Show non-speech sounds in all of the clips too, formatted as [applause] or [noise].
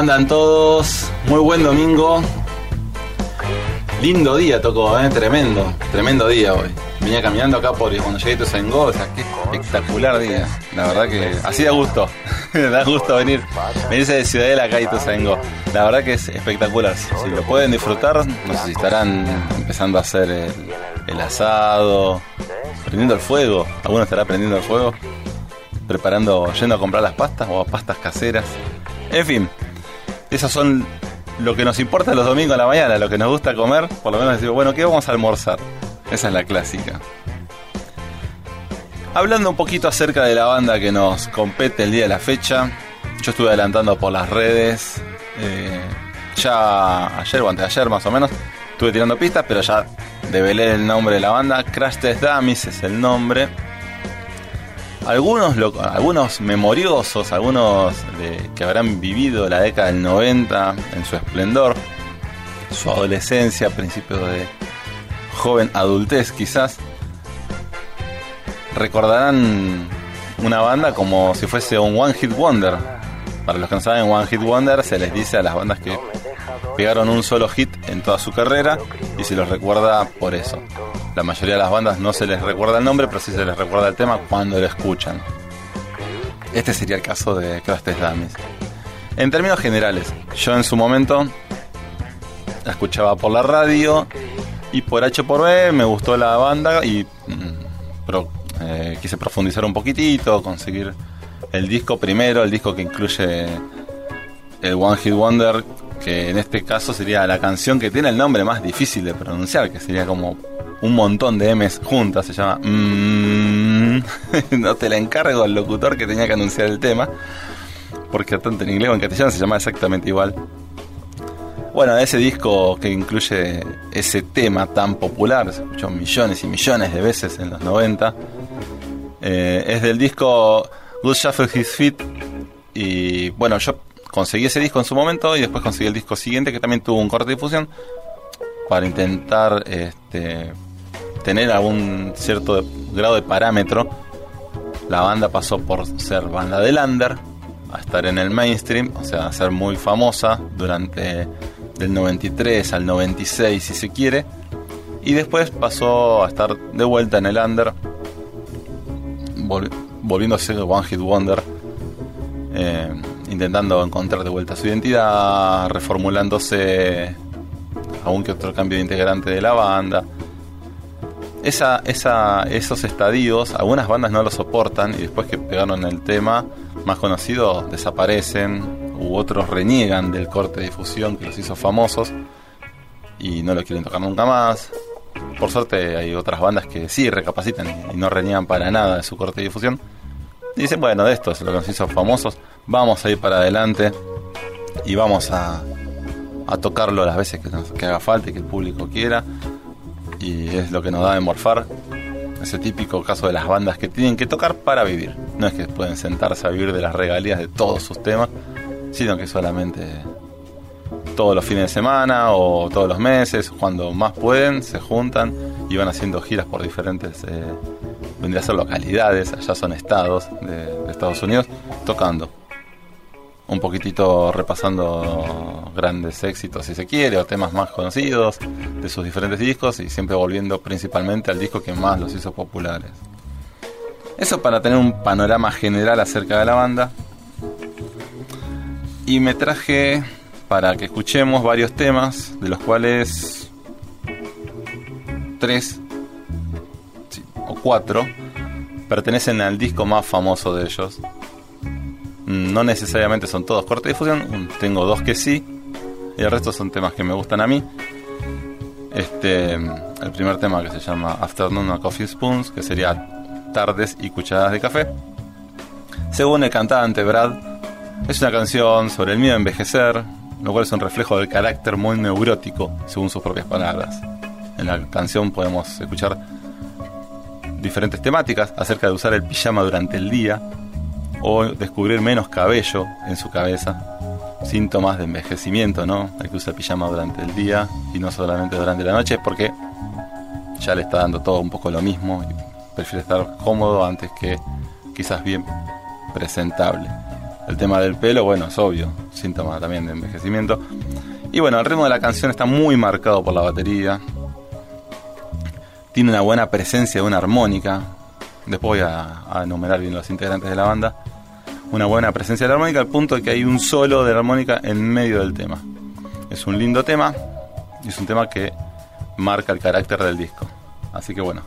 andan todos? Muy buen domingo. Lindo día tocó, ¿eh? Tremendo, tremendo día hoy. Venía caminando acá por cuando llegué a Ituzaingó, o sea, qué espectacular día. La verdad que así da gusto, [laughs] da gusto venir, venirse de Ciudadela acá a Ituzaingó. La verdad que es espectacular. Si, lo pueden disfrutar, no sé si estarán empezando a hacer el, asado, prendiendo el fuego. ¿Alguno estará prendiendo el fuego? Preparando, yendo a comprar las pastas o pastas caseras. En fin, esos son lo que nos importa los domingos a la mañana, lo que nos gusta comer, por lo menos decimos, bueno, ¿qué vamos a almorzar? Esa es la clásica. Hablando un poquito acerca de la banda que nos compete el día de la fecha, yo estuve adelantando por las redes, eh, ya ayer o antes de ayer más o menos, estuve tirando pistas, pero ya develé el nombre de la banda, Crash Test Dummies es el nombre. Algunos, lo- algunos memoriosos, algunos de- que habrán vivido la década del 90 en su esplendor, su adolescencia, principios de joven adultez quizás, recordarán una banda como si fuese un One Hit Wonder. Para los que no saben, One Hit Wonder se les dice a las bandas que pegaron un solo hit en toda su carrera y se los recuerda por eso. La mayoría de las bandas no se les recuerda el nombre, pero sí se les recuerda el tema cuando lo escuchan. Este sería el caso de Crash Dummies. En términos generales, yo en su momento la escuchaba por la radio y por H por B me gustó la banda y mm, eh, quise profundizar un poquitito, conseguir el disco primero, el disco que incluye el One Hit Wonder, que en este caso sería la canción que tiene el nombre más difícil de pronunciar, que sería como un montón de M's juntas, se llama mm, [laughs] No te la encargo al locutor que tenía que anunciar el tema, porque tanto en inglés o en castellano se llama exactamente igual. Bueno, ese disco que incluye ese tema tan popular, se escuchó millones y millones de veces en los 90, eh, es del disco Good Shuffle His Feet. Y bueno, yo conseguí ese disco en su momento y después conseguí el disco siguiente que también tuvo un corte de difusión para intentar este, tener algún cierto grado de parámetro. La banda pasó por ser banda del under a estar en el mainstream, o sea, a ser muy famosa durante del 93 al 96 si se quiere, y después pasó a estar de vuelta en el under, vol- volviéndose One Hit Wonder, eh, intentando encontrar de vuelta su identidad, reformulándose algún que otro cambio de integrante de la banda. Esos estadios, algunas bandas no lo soportan y después que pegaron el tema más conocido desaparecen u otros reniegan del corte de difusión que los hizo famosos y no lo quieren tocar nunca más. Por suerte hay otras bandas que sí recapacitan y- no reniegan para nada de su corte de difusión. Y dicen, bueno, de esto es lo que nos hizo famosos, vamos a ir para adelante y vamos a, tocarlo las veces que, que haga falta y que el público quiera. Y es lo que nos da de morfar. Ese típico caso de las bandas que tienen que tocar para vivir. No es que pueden sentarse a vivir de las regalías de todos sus temas, sino que solamente todos los fines de semana o todos los meses, cuando más pueden, se juntan y van haciendo giras por diferentes, eh, vendría a ser localidades, allá son estados de, de Estados Unidos, tocando. Un poquitito repasando grandes éxitos, si se quiere, o temas más conocidos de sus diferentes discos y siempre volviendo principalmente al disco que más los hizo populares. Eso para tener un panorama general acerca de la banda. Y me traje para que escuchemos varios temas, de los cuales tres o cuatro pertenecen al disco más famoso de ellos. No necesariamente son todos corte de difusión, tengo dos que sí, y el resto son temas que me gustan a mí. Este, el primer tema que se llama Afternoon a Coffee Spoons, que sería Tardes y Cucharadas de Café. Según el cantante Brad, es una canción sobre el miedo a envejecer, lo cual es un reflejo del carácter muy neurótico, según sus propias palabras. En la canción podemos escuchar diferentes temáticas acerca de usar el pijama durante el día o descubrir menos cabello en su cabeza. Síntomas de envejecimiento, ¿no? El que usa pijama durante el día y no solamente durante la noche, porque ya le está dando todo un poco lo mismo prefiere estar cómodo antes que quizás bien presentable. El tema del pelo, bueno, es obvio, síntoma también de envejecimiento. Y bueno, el ritmo de la canción está muy marcado por la batería. Tiene una buena presencia de una armónica. Después voy a, enumerar bien los integrantes de la banda. Una buena presencia de la armónica al punto de que hay un solo de la armónica en medio del tema. Es un lindo tema y es un tema que marca el carácter del disco. Así que bueno.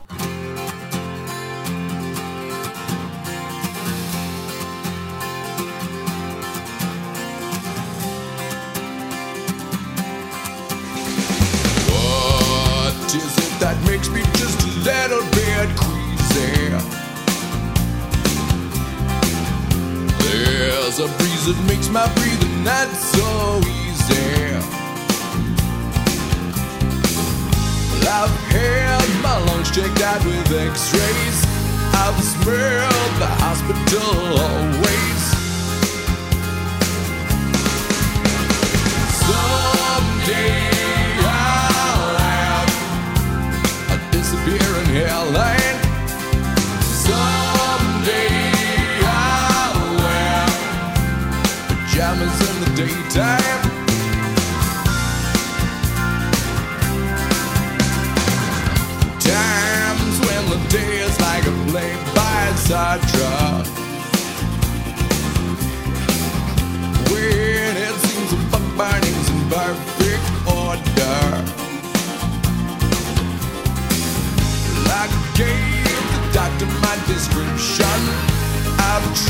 Breeze that makes my breathing not so easy. Well, I've had my lungs checked out with x rays. I've smelled the hospital always.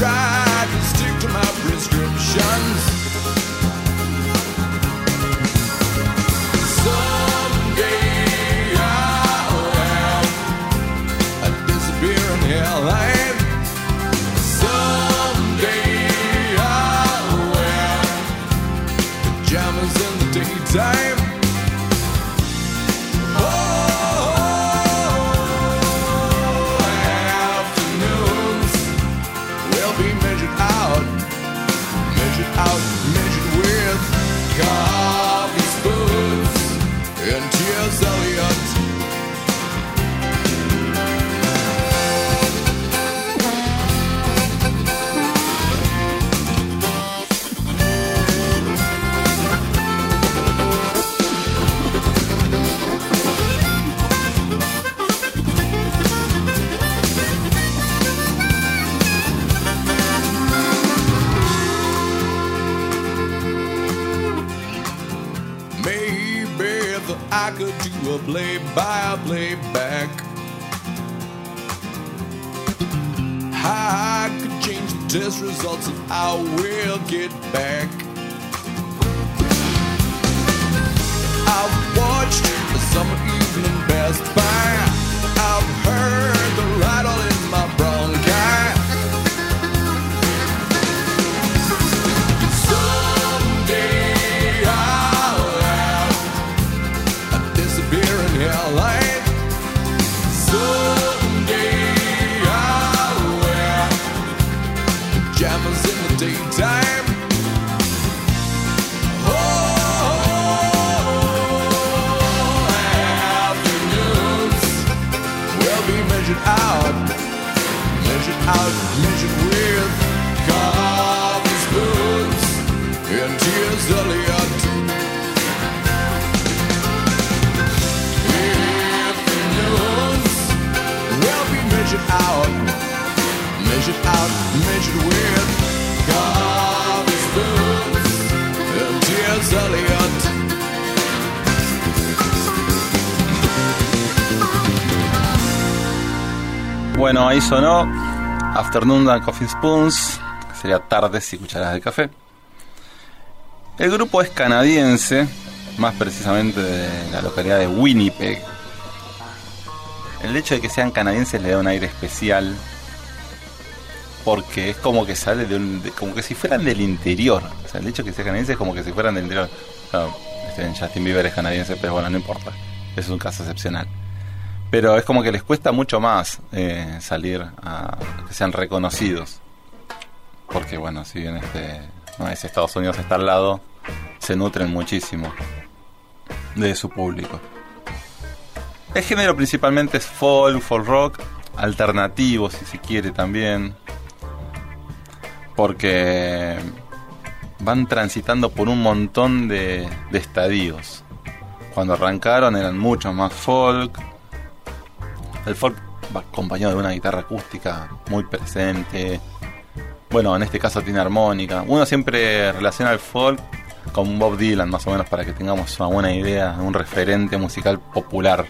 try. to a play by play back. I could change the test results and I will get back. I've watched the summer evening best by. I've heard the rattle in my brain. measured out, measured out, measured with coffee spoons and tears earlier too. Afternoons will be measured out, measured out, measured with. Bueno, ahí sonó Afternoon and Coffee Spoons, que sería tardes y cucharadas de café. El grupo es canadiense, más precisamente de la localidad de Winnipeg. El hecho de que sean canadienses le da un aire especial porque es como que sale de un. como que si fueran del interior. O sea, el hecho de que sean canadienses es como que si fueran del interior. Claro, este, Justin Bieber es canadiense, pero bueno, no importa. Es un caso excepcional. Pero es como que les cuesta mucho más eh, salir a que sean reconocidos. Porque bueno, si bien este, no es Estados Unidos está al lado, se nutren muchísimo de su público. El género principalmente es folk, folk rock, alternativo si se quiere también. Porque van transitando por un montón de, de estadios. Cuando arrancaron eran mucho más folk. El folk va acompañado de una guitarra acústica muy presente. Bueno, en este caso tiene armónica. Uno siempre relaciona el folk con Bob Dylan, más o menos, para que tengamos una buena idea, un referente musical popular.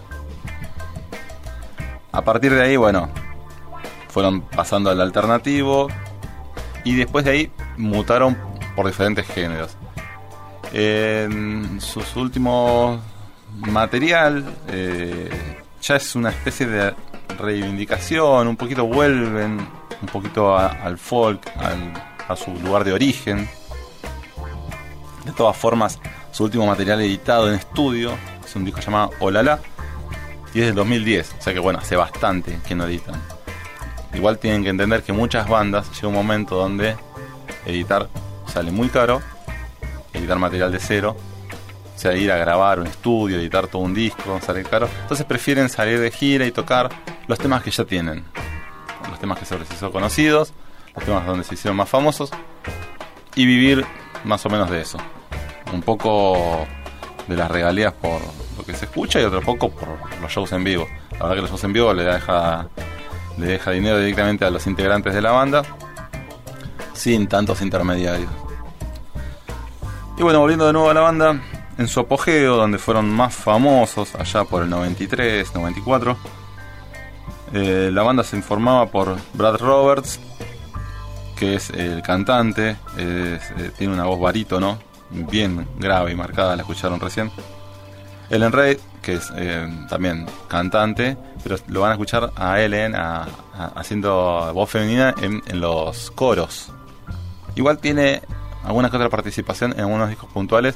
A partir de ahí, bueno, fueron pasando al alternativo y después de ahí mutaron por diferentes géneros. En sus últimos material eh, ya es una especie de reivindicación, un poquito vuelven un poquito al folk, a su lugar de origen. De todas formas, su último material editado en estudio es un disco llamado Olala y es del 2010, o sea que bueno, hace bastante que no editan. Igual tienen que entender que muchas bandas llega un momento donde editar sale muy caro, editar material de cero, o sea, ir a grabar un estudio, editar todo un disco, sale caro. Entonces prefieren salir de gira y tocar los temas que ya tienen, los temas que se les conocidos, los temas donde se hicieron más famosos y vivir más o menos de eso. Un poco de las regalías por lo que se escucha y otro poco por los shows en vivo. La verdad que los shows en vivo le deja, le deja dinero directamente a los integrantes de la banda sin tantos intermediarios. Y bueno, volviendo de nuevo a la banda, en su apogeo, donde fueron más famosos, allá por el 93, 94, eh, la banda se informaba por Brad Roberts, que es el cantante, eh, tiene una voz barítono, bien grave y marcada, la escucharon recién. Ellen Reid, que es eh, también cantante, pero lo van a escuchar a Ellen haciendo voz femenina en, en, los coros. Igual tiene alguna que otra participación en algunos discos puntuales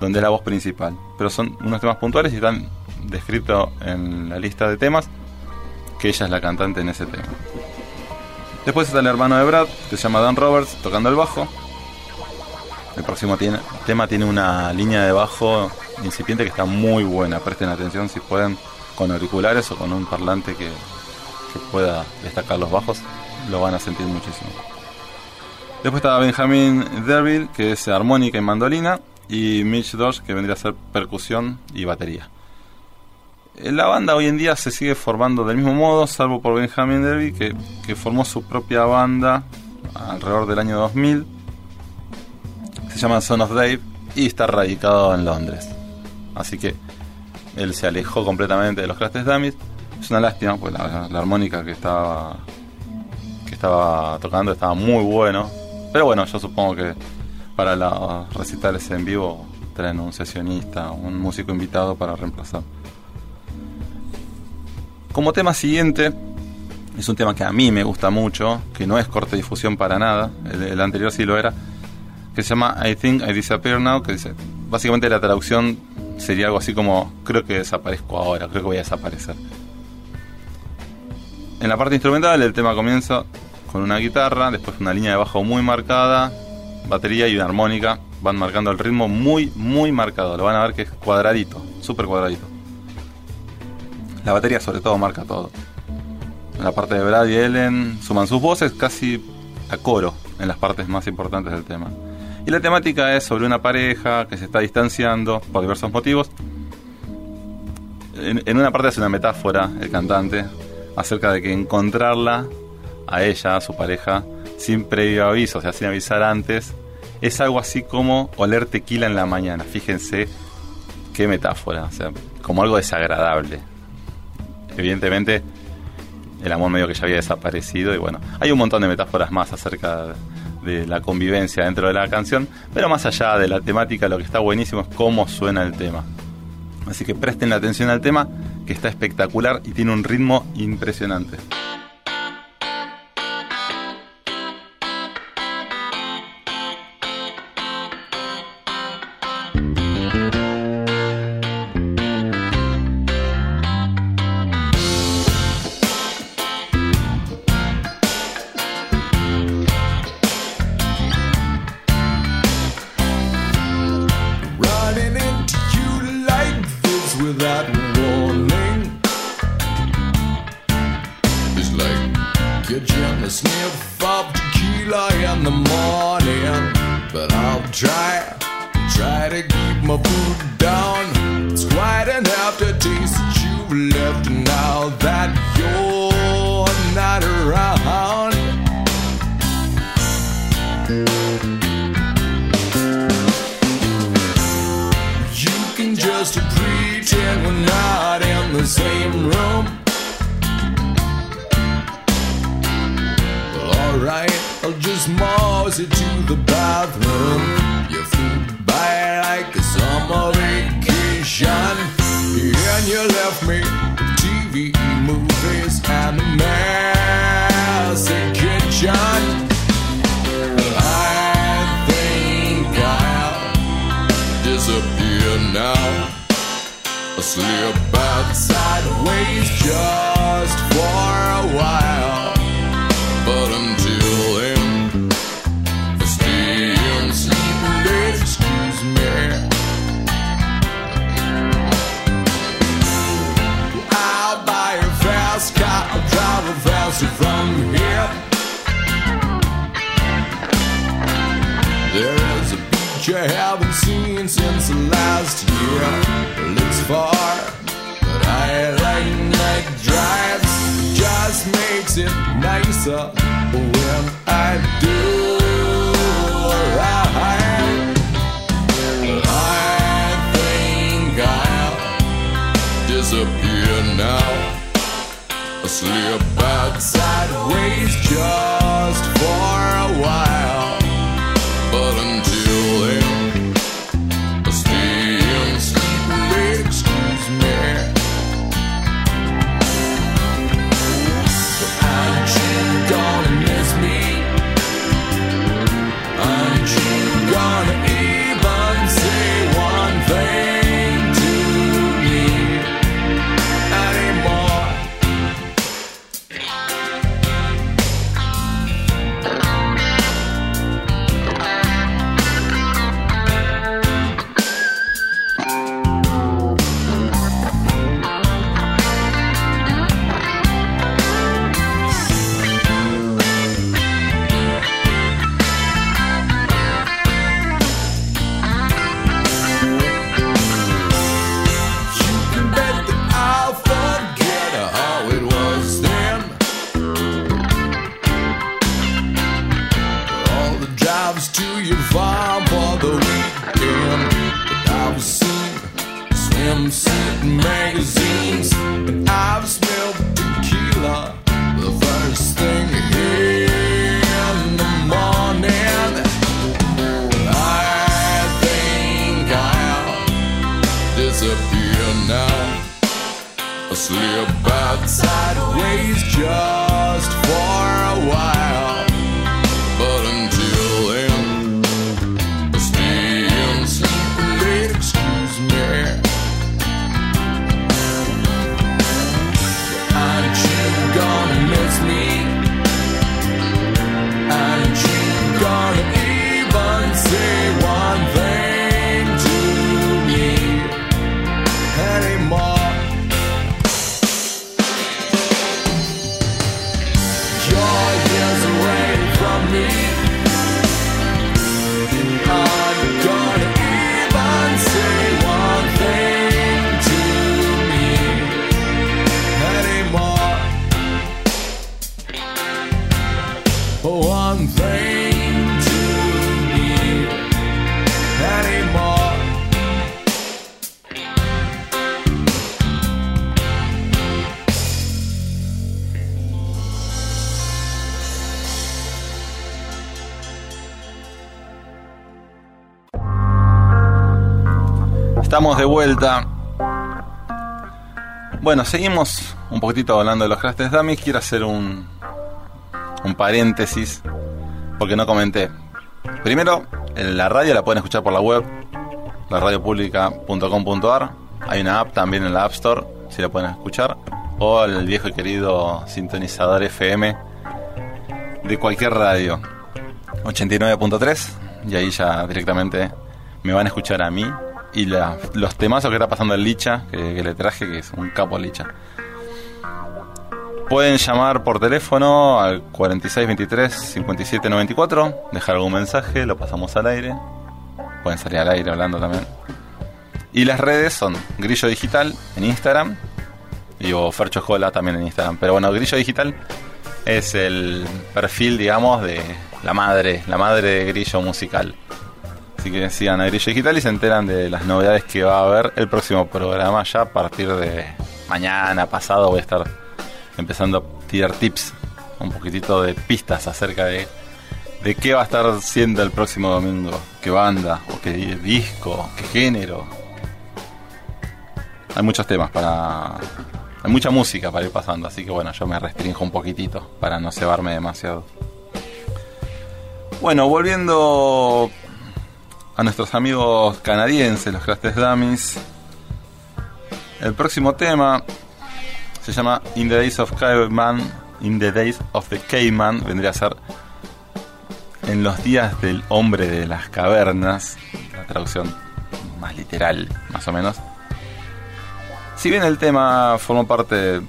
donde es la voz principal, pero son unos temas puntuales y están descritos en la lista de temas que ella es la cantante en ese tema. Después está el hermano de Brad, que se llama Dan Roberts, tocando el bajo. El próximo tema tiene una línea de bajo incipiente que está muy buena. Presten atención si pueden con auriculares o con un parlante que, que pueda destacar los bajos, lo van a sentir muchísimo. Después está Benjamin Derville, que es armónica y mandolina, y Mitch Dodge, que vendría a ser percusión y batería. La banda hoy en día se sigue formando del mismo modo, salvo por Benjamin Derby, que, que formó su propia banda alrededor del año 2000. Se llama Son of Dave y está radicado en Londres. Así que él se alejó completamente de los Crash Dummies. Es una lástima, pues la, armónica que estaba que estaba tocando estaba muy bueno. Pero bueno, yo supongo que para los recitales en vivo traen un sesionista, un músico invitado para reemplazar. Como tema siguiente, es un tema que a mí me gusta mucho, que no es corte difusión para nada, el, anterior sí lo era, que se llama I Think I Disappear Now, que dice, básicamente la traducción sería algo así como, creo que desaparezco ahora, creo que voy a desaparecer. En la parte instrumental el tema comienza con una guitarra, después una línea de bajo muy marcada, batería y una armónica, van marcando el ritmo muy, muy marcado, lo van a ver que es cuadradito, súper cuadradito. La batería sobre todo marca todo. En la parte de Brad y Ellen suman sus voces casi a coro en las partes más importantes del tema. Y la temática es sobre una pareja que se está distanciando por diversos motivos. En, una parte es una metáfora el cantante acerca de que encontrarla a ella, a su pareja, sin previo aviso, o sea, sin avisar antes, es algo así como oler tequila en la mañana. Fíjense qué metáfora, o sea, como algo desagradable evidentemente el amor medio que ya había desaparecido y bueno, hay un montón de metáforas más acerca de la convivencia dentro de la canción, pero más allá de la temática lo que está buenísimo es cómo suena el tema. Así que presten atención al tema, que está espectacular y tiene un ritmo impresionante. ça. Estamos de vuelta. Bueno, seguimos un poquitito hablando de los crashes dummies. Quiero hacer un, un paréntesis porque no comenté. Primero, la radio la pueden escuchar por la web, laradiopublica.com.ar. Hay una app también en la App Store, si la pueden escuchar. O el viejo y querido sintonizador FM de cualquier radio. 89.3 y ahí ya directamente me van a escuchar a mí y la, los temazos que está pasando el Licha, que, que, le traje, que es un capo Licha. Pueden llamar por teléfono al 4623-5794, dejar algún mensaje, lo pasamos al aire. Pueden salir al aire hablando también. Y las redes son Grillo Digital en Instagram y o Fercho Jola también en Instagram. Pero bueno, Grillo Digital es el perfil, digamos, de la madre, la madre de Grillo Musical. Así que sigan a Grillo Digital y se enteran de las novedades que va a haber el próximo programa ya a partir de mañana, pasado voy a estar empezando a tirar tips, un poquitito de pistas acerca de, de qué va a estar siendo el próximo domingo, qué banda, o qué disco, qué género. Hay muchos temas para... Hay mucha música para ir pasando, así que bueno, yo me restringo un poquitito para no cebarme demasiado. Bueno, volviendo a nuestros amigos canadienses, los Crastes Dummies. El próximo tema se llama In the Days of Caveman. In the Days of the Caveman vendría a ser En los días del hombre de las cavernas. La traducción más literal, más o menos. Si bien el tema formó parte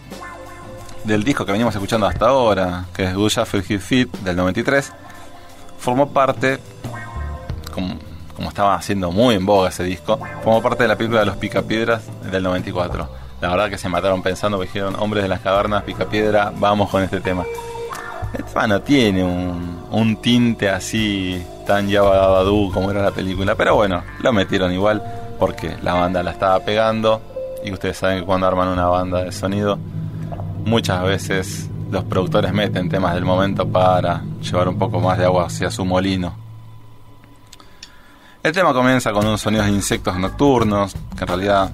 del disco que venimos escuchando hasta ahora, que es Shuffle Hit Fit del 93, formó parte, como, como estaba haciendo muy en boga ese disco, formó parte de la película de los Picapiedras del 94 la verdad que se mataron pensando que dijeron hombres de las cavernas, pica piedra, vamos con este tema. El tema no tiene un, un tinte así tan yabadabadú como era la película, pero bueno, lo metieron igual porque la banda la estaba pegando y ustedes saben que cuando arman una banda de sonido, muchas veces los productores meten temas del momento para llevar un poco más de agua hacia su molino. El tema comienza con unos sonidos de insectos nocturnos, que en realidad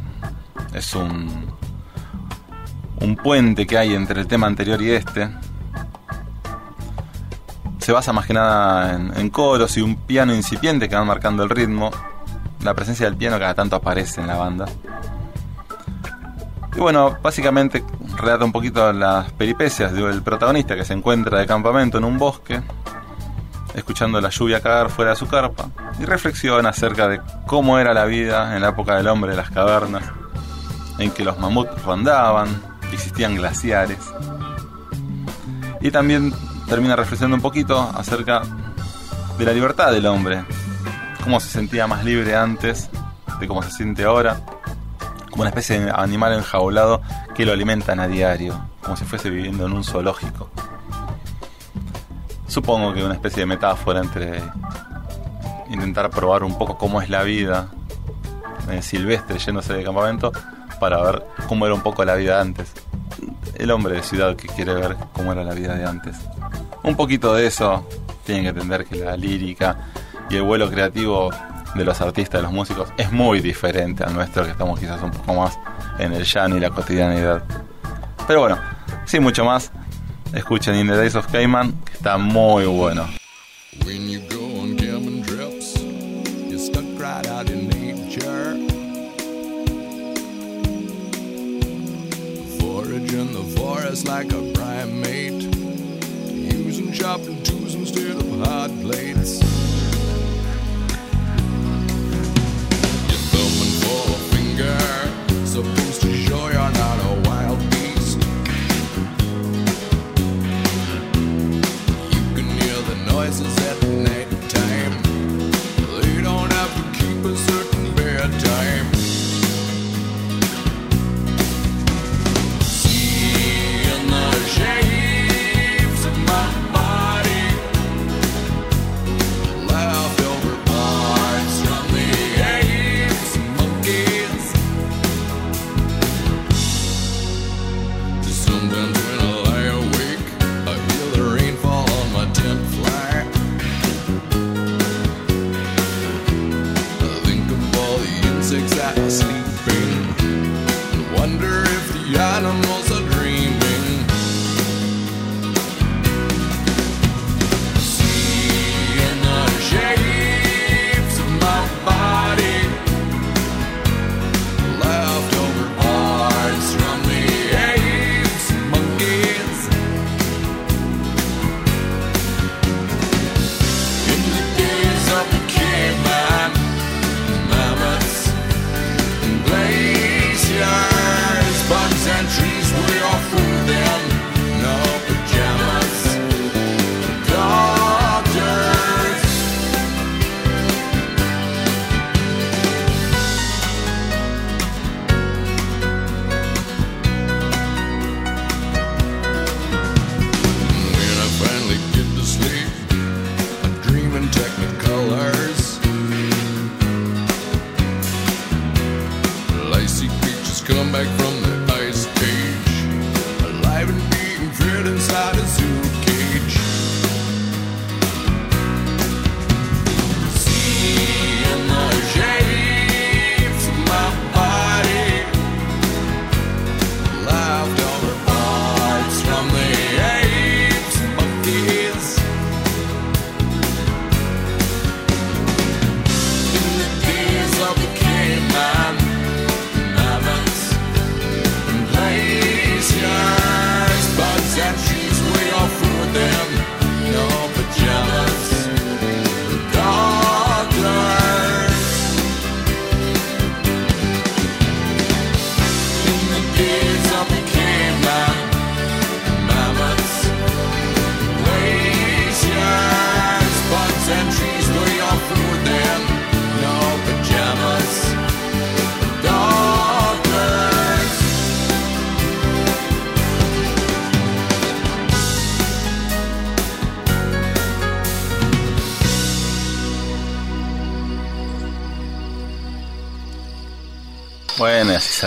es un, un puente que hay entre el tema anterior y este. Se basa más que nada en, coros y un piano incipiente que van marcando el ritmo. La presencia del piano cada tanto aparece en la banda. Y bueno, básicamente relata un poquito las peripecias del protagonista que se encuentra de campamento en un bosque, escuchando la lluvia caer fuera de su carpa, y reflexiona acerca de cómo era la vida en la época del hombre de las cavernas, en que los mamuts rondaban, existían glaciares. Y también termina reflexionando un poquito acerca de la libertad del hombre, cómo se sentía más libre antes de cómo se siente ahora, como una especie de animal enjaulado que lo alimentan a diario, como si fuese viviendo en un zoológico. Supongo que una especie de metáfora entre intentar probar un poco cómo es la vida eh, silvestre yéndose de campamento para ver cómo era un poco la vida antes. El hombre de ciudad que quiere ver cómo era la vida de antes. Un poquito de eso tienen que entender que la lírica y el vuelo creativo de los artistas, de los músicos, es muy diferente al nuestro, que estamos quizás un poco más en el llano y la cotidianidad. Pero bueno, sin mucho más, escuchen In the Days of Cayman, que está muy bueno. just like a primate, using chopping tools instead of hot plates. Your thumb and forefinger voices Music's sleeping. Wonder if the animals.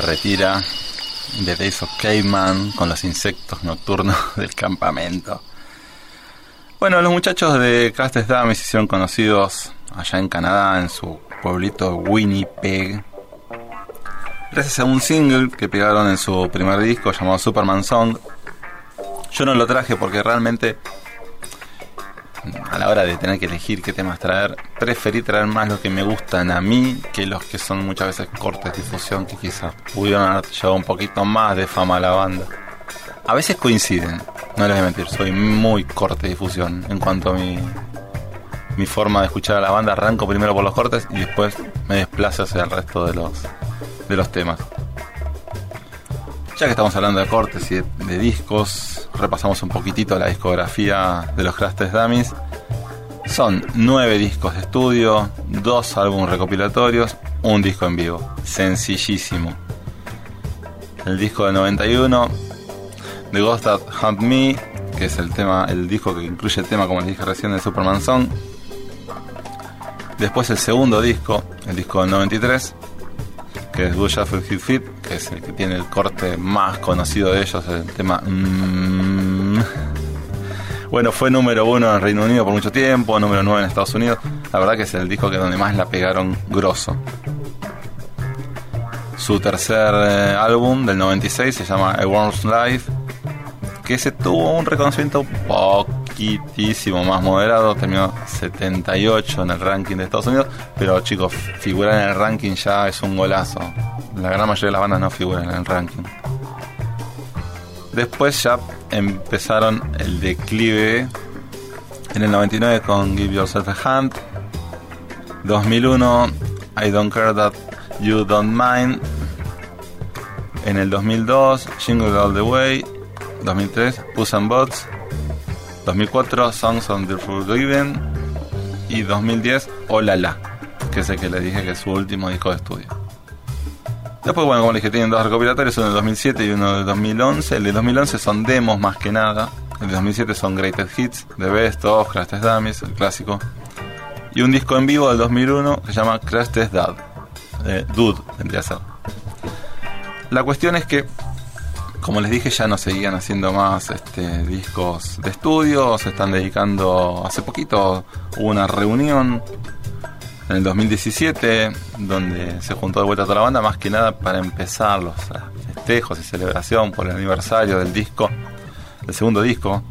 Retira The Days of Caveman con los insectos nocturnos [laughs] del campamento. Bueno, los muchachos de Castes Dummies se hicieron conocidos allá en Canadá, en su pueblito Winnipeg. Gracias a un single que pegaron en su primer disco llamado Superman Song. Yo no lo traje porque realmente a la hora de tener que elegir qué temas traer, preferí traer más los que me gustan a mí que los que son muchas veces cortes de difusión que quizás pudieron haber llevado un poquito más de fama a la banda. A veces coinciden, no les voy a mentir, soy muy corte de difusión en cuanto a mi, mi forma de escuchar a la banda. Arranco primero por los cortes y después me desplazo hacia el resto de los, de los temas. Ya que estamos hablando de cortes y de, discos, repasamos un poquitito la discografía de los Crastes Dummies. Son nueve discos de estudio, dos álbumes recopilatorios, un disco en vivo. Sencillísimo. El disco de 91, The Ghost That Hunt Me, que es el tema, el disco que incluye el tema, como les dije recién, de Superman Song. Después el segundo disco, el disco del 93, que es Good Shuffle Hit Fit, que es el que tiene el corte más conocido de ellos, el tema... Mm. Bueno, fue número uno en Reino Unido por mucho tiempo, número nueve en Estados Unidos. La verdad que es el disco que donde más la pegaron grosso. Su tercer eh, álbum del 96 se llama A Worm's Life, que se tuvo un reconocimiento poquitísimo más moderado, terminó 78 en el ranking de Estados Unidos, pero chicos, figurar en el ranking ya es un golazo. La gran mayoría de las bandas no figuran en el ranking. Después ya empezaron el declive en el 99 con Give Yourself a Hand, 2001 I Don't Care That You Don't Mind, en el 2002 Jingle All the Way, 2003 Puss and Bots, 2004 Songs on the Forgiven y 2010 Hola La, que es el que les dije que es su último disco de estudio. Después, bueno, como les dije, tienen dos recopilatorios, uno de 2007 y uno de 2011. El de 2011 son demos más que nada. El de 2007 son Greatest Hits, The Best of, Crash Test Dummies, el clásico. Y un disco en vivo del 2001 que se llama Crash Test Dad. Dude, tendría que ser. La cuestión es que como les dije, ya no seguían haciendo más este, discos de estudio, se están dedicando, hace poquito hubo una reunión en el 2017 donde se juntó de vuelta toda la banda, más que nada para empezar los festejos y celebración por el aniversario del disco, del segundo disco,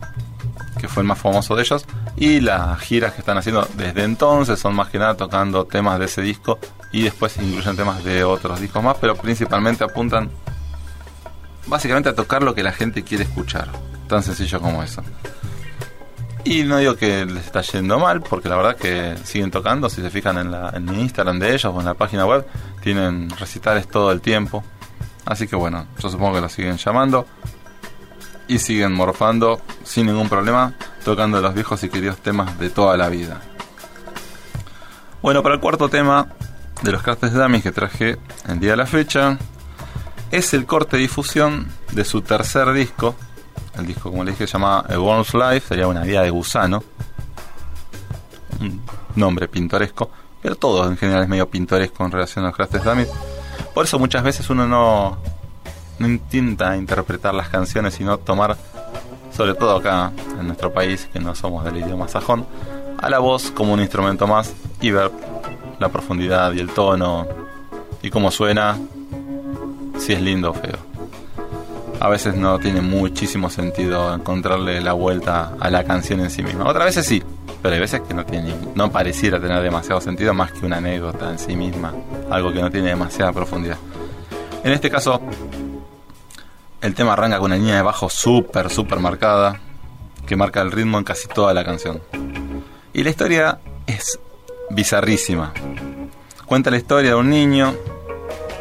que fue el más famoso de ellos, y las giras que están haciendo desde entonces son más que nada tocando temas de ese disco y después incluyen temas de otros discos más, pero principalmente apuntan básicamente a tocar lo que la gente quiere escuchar. Tan sencillo como eso. Y no digo que les está yendo mal, porque la verdad que siguen tocando. Si se fijan en, la, Instagram de ellos o en la página web, tienen recitales todo el tiempo. Así que bueno, yo supongo que lo siguen llamando. Y siguen morfando sin ningún problema, tocando los viejos y queridos temas de toda la vida. Bueno, para el cuarto tema de los cartes de Damis que traje el día de la fecha, es el corte de difusión de su tercer disco. El disco, como le dije, se llama A Worm's Life, sería una vida de gusano. Un nombre pintoresco, pero todo en general es medio pintoresco en relación a los Crashes Dummies. Por eso muchas veces uno no, no intenta interpretar las canciones, sino tomar, sobre todo acá en nuestro país, que no somos del idioma sajón, a la voz como un instrumento más y ver la profundidad y el tono y cómo suena si es lindo o feo. A veces no tiene muchísimo sentido encontrarle la vuelta a la canción en sí misma. Otras veces sí, pero hay veces que no tiene, no pareciera tener demasiado sentido más que una anécdota en sí misma, algo que no tiene demasiada profundidad. En este caso, el tema arranca con una línea de bajo súper, súper marcada, que marca el ritmo en casi toda la canción. Y la historia es bizarrísima. Cuenta la historia de un niño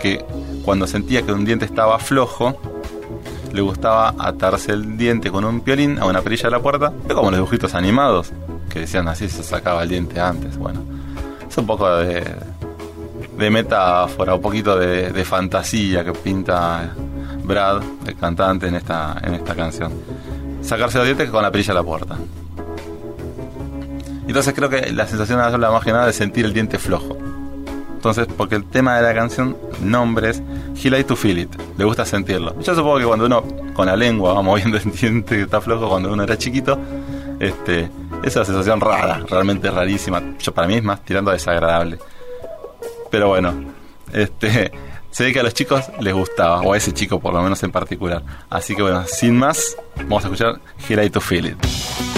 que cuando sentía que un diente estaba flojo, le gustaba atarse el diente con un piolín a una perilla de la puerta, como los dibujitos animados, que decían así se sacaba el diente antes. Bueno, es un poco de, de metáfora, un poquito de, de fantasía que pinta Brad, el cantante, en esta, en esta canción. Sacarse los dientes con la perilla de la puerta. Entonces creo que la sensación es la más que nada de sentir el diente flojo. Entonces, porque el tema de la canción, Nombres, He like to feel it. Le gusta sentirlo. Yo supongo que cuando uno con la lengua va moviendo el diente está flojo cuando uno era chiquito, este, esa sensación rara, realmente rarísima. Yo para mí es más tirando a desagradable. Pero bueno, este, se ve que a los chicos les gustaba, o a ese chico por lo menos en particular. Así que bueno, sin más, vamos a escuchar He like to feel it.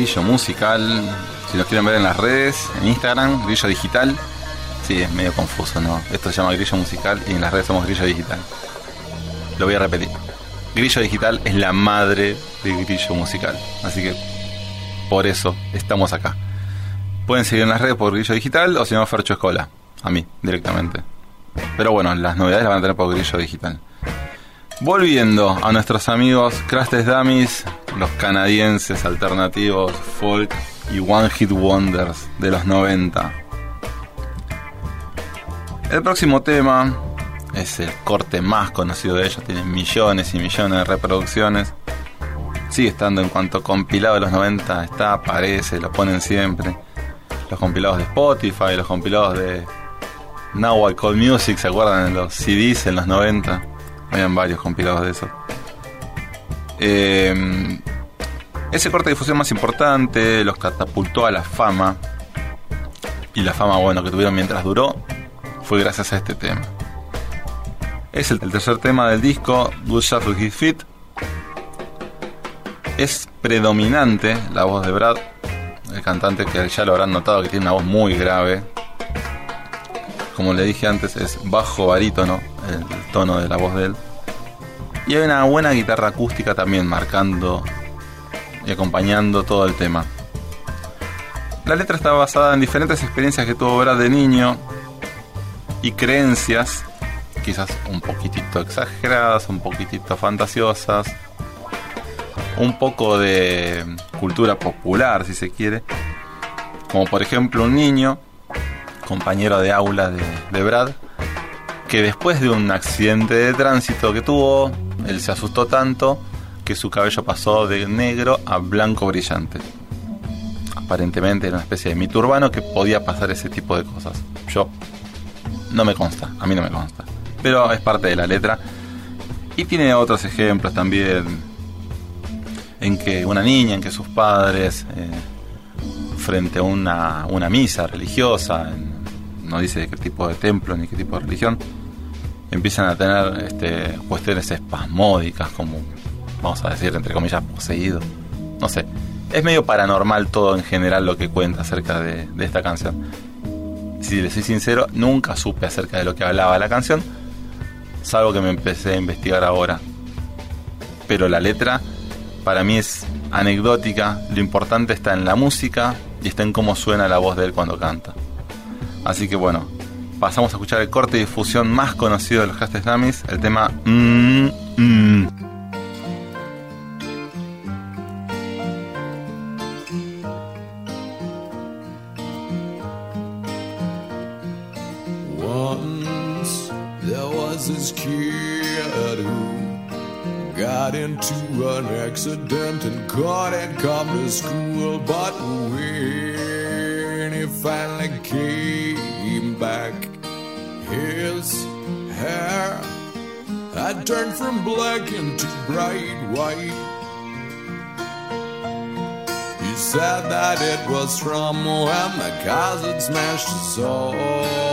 Grillo musical. Si nos quieren ver en las redes, en Instagram, Grillo Digital. Sí, es medio confuso, ¿no? Esto se llama Grillo Musical y en las redes somos Grillo Digital. Lo voy a repetir. Grillo Digital es la madre de Grillo Musical. Así que por eso estamos acá. Pueden seguir en las redes por Grillo Digital o si no, Fercho Escola. A mí, directamente. Pero bueno, las novedades las van a tener por Grillo Digital. Volviendo a nuestros amigos Crastes Dummies, los canadienses alternativos, folk y One Hit Wonders de los 90. El próximo tema es el corte más conocido de ellos, tiene millones y millones de reproducciones. sigue estando en cuanto compilado de los 90 está, aparece, lo ponen siempre. Los compilados de Spotify, los compilados de Now I Call Music, ¿se acuerdan? En los CDs en los 90. Habían varios compilados de eso. Eh, ese corte de difusión más importante los catapultó a la fama. Y la fama, bueno, que tuvieron mientras duró, fue gracias a este tema. Es el, tercer tema del disco, Good Shuffle His Feet. Es predominante la voz de Brad, el cantante que ya lo habrán notado que tiene una voz muy grave. Como le dije antes, es bajo barítono el tono de la voz de él. Y hay una buena guitarra acústica también marcando y acompañando todo el tema. La letra está basada en diferentes experiencias que tuvo Brad de niño y creencias, quizás un poquitito exageradas, un poquitito fantasiosas, un poco de cultura popular, si se quiere, como por ejemplo un niño, compañero de aula de, de Brad, que después de un accidente de tránsito que tuvo, él se asustó tanto que su cabello pasó de negro a blanco brillante. Aparentemente era una especie de mito urbano que podía pasar ese tipo de cosas. Yo no me consta, a mí no me consta. Pero es parte de la letra. Y tiene otros ejemplos también en que una niña, en que sus padres, eh, frente a una, una misa religiosa, no dice de qué tipo de templo ni qué tipo de religión, empiezan a tener este, cuestiones espasmódicas como vamos a decir, entre comillas, poseído. No sé. Es medio paranormal todo en general lo que cuenta acerca de, esta canción. Si le soy sincero, nunca supe acerca de lo que hablaba la canción, salvo que me empecé a investigar ahora. Pero la letra para mí es anecdótica, lo importante está en la música y está en cómo suena la voz de él cuando canta. Así que bueno, pasamos a escuchar el corte de difusión más conocido de los Castes el tema mm, mm. accident and couldn't come to school. But when had turned from black into bright white. He said that it was from when the cousin smashed his soul.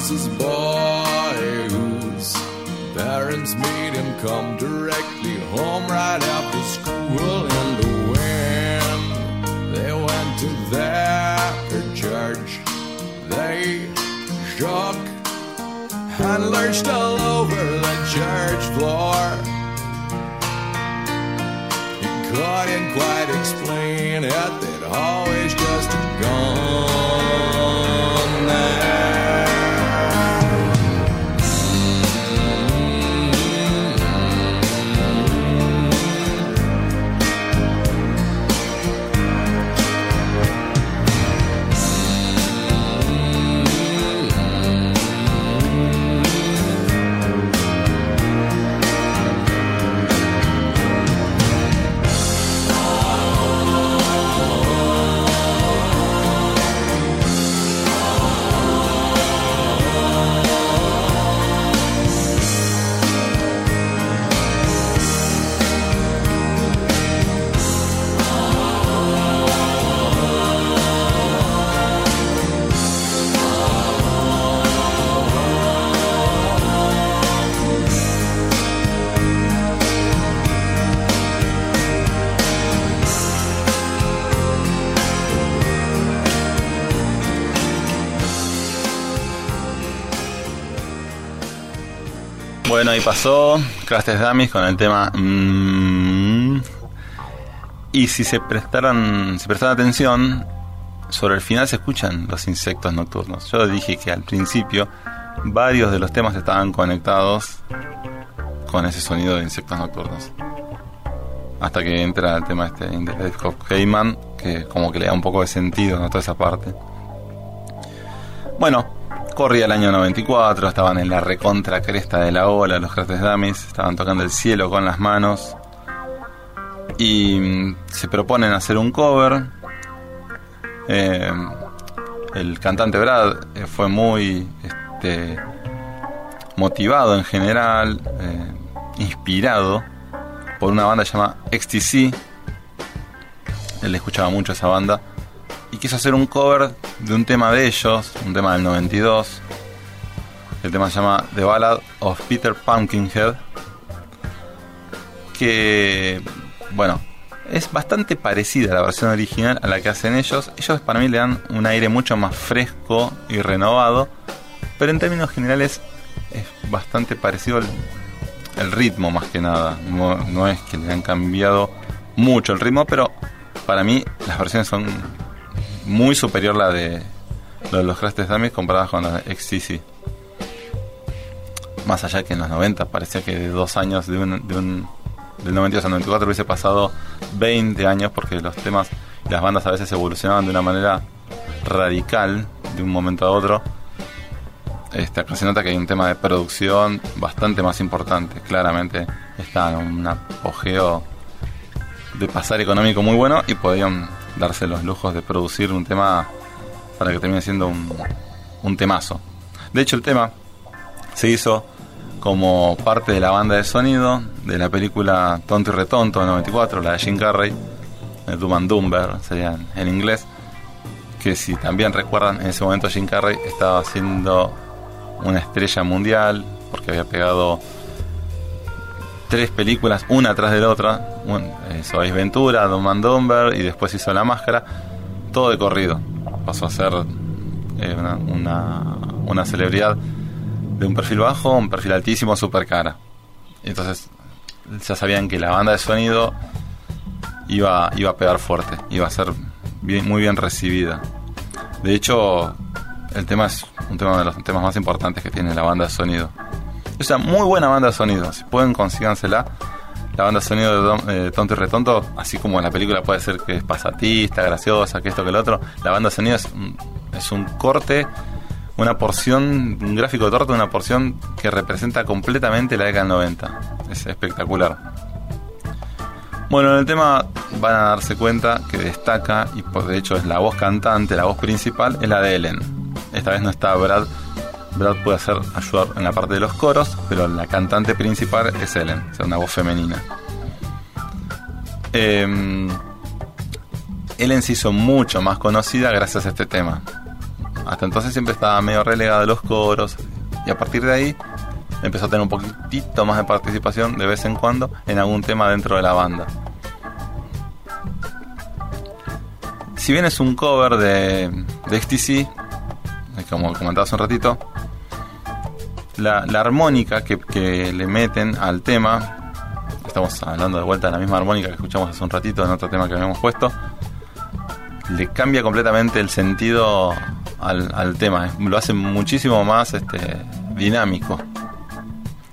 was this boy whose parents made him come directly home right after school And when. They went to their church, they shook and lurched all over the church floor. He couldn't quite explain it, they'd always just gone. Bueno, y pasó Crastes Dummies con el tema. mm, y si se prestaron, si prestaron atención, sobre el final se escuchan los insectos nocturnos. Yo dije que al principio varios de los temas estaban conectados con ese sonido de insectos nocturnos. Hasta que entra el tema este de Heyman, que como que le da un poco de sentido a toda esa parte. Bueno, corría el año 94, estaban en la recontra cresta de la ola, los Crastes Dummies, estaban tocando el cielo con las manos y mm, se proponen hacer un cover. Eh, el cantante Brad eh, fue muy este, motivado en general, eh, inspirado por una banda llamada XTC. Él escuchaba mucho esa banda y quiso hacer un cover de un tema de ellos, un tema del 92. El tema se llama The Ballad of Peter Pumpkinhead. Que, bueno, es bastante parecida a la versión original a la que hacen ellos. Ellos para mí le dan un aire mucho más fresco y renovado. Pero en términos generales es bastante parecido el, el ritmo más que nada. No, no es que le han cambiado mucho el ritmo, pero para mí las versiones son muy superior la de, de los Crastes Dummies comparadas con la de XTC. Más allá que en los 90 parecía que de dos años de un, de un del 92 al 94 hubiese pasado 20 años porque los temas y las bandas a veces evolucionaban de una manera radical de un momento a otro. Este, acá se nota que hay un tema de producción bastante más importante. Claramente está en un apogeo de pasar económico muy bueno y podían darse los lujos de producir un tema para que termine siendo un, temazo. De hecho, el tema se hizo como parte de la banda de sonido de la película Tonto y Retonto de 94, la de Jim Carrey, de Dumb and Dumber, sería en, inglés. Que si también recuerdan, en ese momento Jim Carrey estaba haciendo una estrella mundial porque había pegado tres películas, una tras de la otra. Un, eh, Sois Ventura, Dumb and Dumber y después hizo La Máscara, todo de corrido. Pasó a ser eh, una, una, celebridad de un perfil bajo, un perfil altísimo, super cara. Entonces ya sabían que la banda de sonido iba, iba a pegar fuerte, iba a ser muy bien recibida. De hecho, el tema es un tema de los temas más importantes que tiene la banda de sonido. Es una muy buena banda de sonido, si pueden consígansela. La banda sonido de eh, Tonto y Retonto, así como en la película puede ser que es pasatista, graciosa, que esto, que lo otro, la banda sonido es un, es un corte una porción, un gráfico de torta, una porción que representa completamente la década del 90. Es espectacular. Bueno, en el tema van a darse cuenta que destaca, y por de hecho es la voz cantante, la voz principal, es la de Ellen. Esta vez no está Brad. Brad puede hacer ayudar en la parte de los coros, pero la cantante principal es Ellen, o sea, una voz femenina. Eh, Ellen se hizo mucho más conocida gracias a este tema. Hasta entonces siempre estaba medio relegada de los coros. Y a partir de ahí empezó a tener un poquitito más de participación de vez en cuando en algún tema dentro de la banda. Si bien es un cover de, de XTC, como comentaba hace un ratito, la, armónica que, le meten al tema, estamos hablando de vuelta de la misma armónica que escuchamos hace un ratito en otro tema que habíamos puesto, le cambia completamente el sentido al, al tema. eh. Lo hace muchísimo más este, dinámico.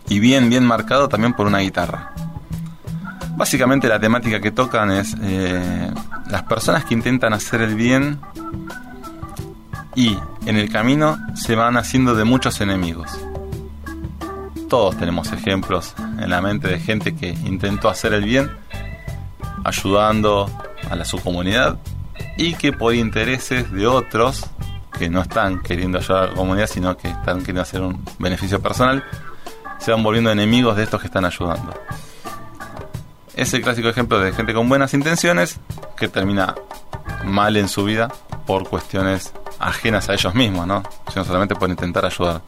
Y bien, bien marcado también por una guitarra. Básicamente la temática que tocan es eh, las personas que intentan hacer el bien y en el camino se van haciendo de muchos enemigos. Todos tenemos ejemplos en la mente de gente que intentó hacer el bien ayudando a la, su comunidad y que por intereses de otros que no están queriendo ayudar a la comunidad, sino que están queriendo hacer un beneficio personal, se van volviendo enemigos de estos que están ayudando. Es el clásico ejemplo de gente con buenas intenciones que termina mal en su vida por cuestiones ajenas a ellos mismos, ¿no? Sino solamente por intentar ayudar.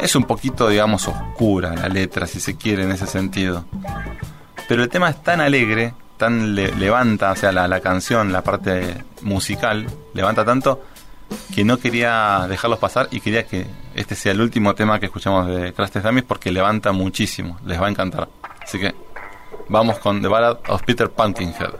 Es un poquito, digamos, oscura la letra, si se quiere, en ese sentido. Pero el tema es tan alegre, tan le- levanta, o sea, la, canción, la parte musical, levanta tanto que no quería dejarlos pasar y quería que este sea el último tema que escuchamos de Crash Dummies porque levanta muchísimo, les va a encantar. Así que vamos con The Ballad of Peter Pumpkinhead.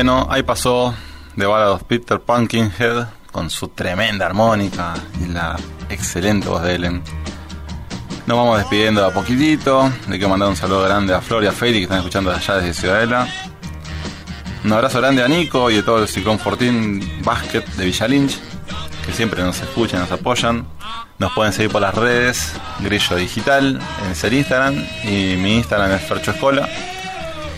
Bueno, ahí pasó The Ballad of Peter Pumpkinhead con su tremenda armónica y la excelente voz de Ellen. Nos vamos despidiendo de a poquitito. Le quiero mandar un saludo grande a Flor y a Feli que están escuchando de allá desde Ciudadela. Un abrazo grande a Nico y a todo el Ciclón Fortín Basket de Villa Lynch, que siempre nos escuchan, nos apoyan. Nos pueden seguir por las redes, Grillo Digital, en el Instagram, y mi Instagram es Fercho Escola.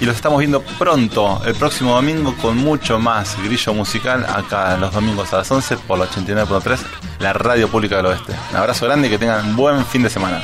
Y los estamos viendo pronto, el próximo domingo, con mucho más grillo musical, acá los domingos a las 11 por la 89.3, la radio pública del oeste. Un abrazo grande y que tengan buen fin de semana.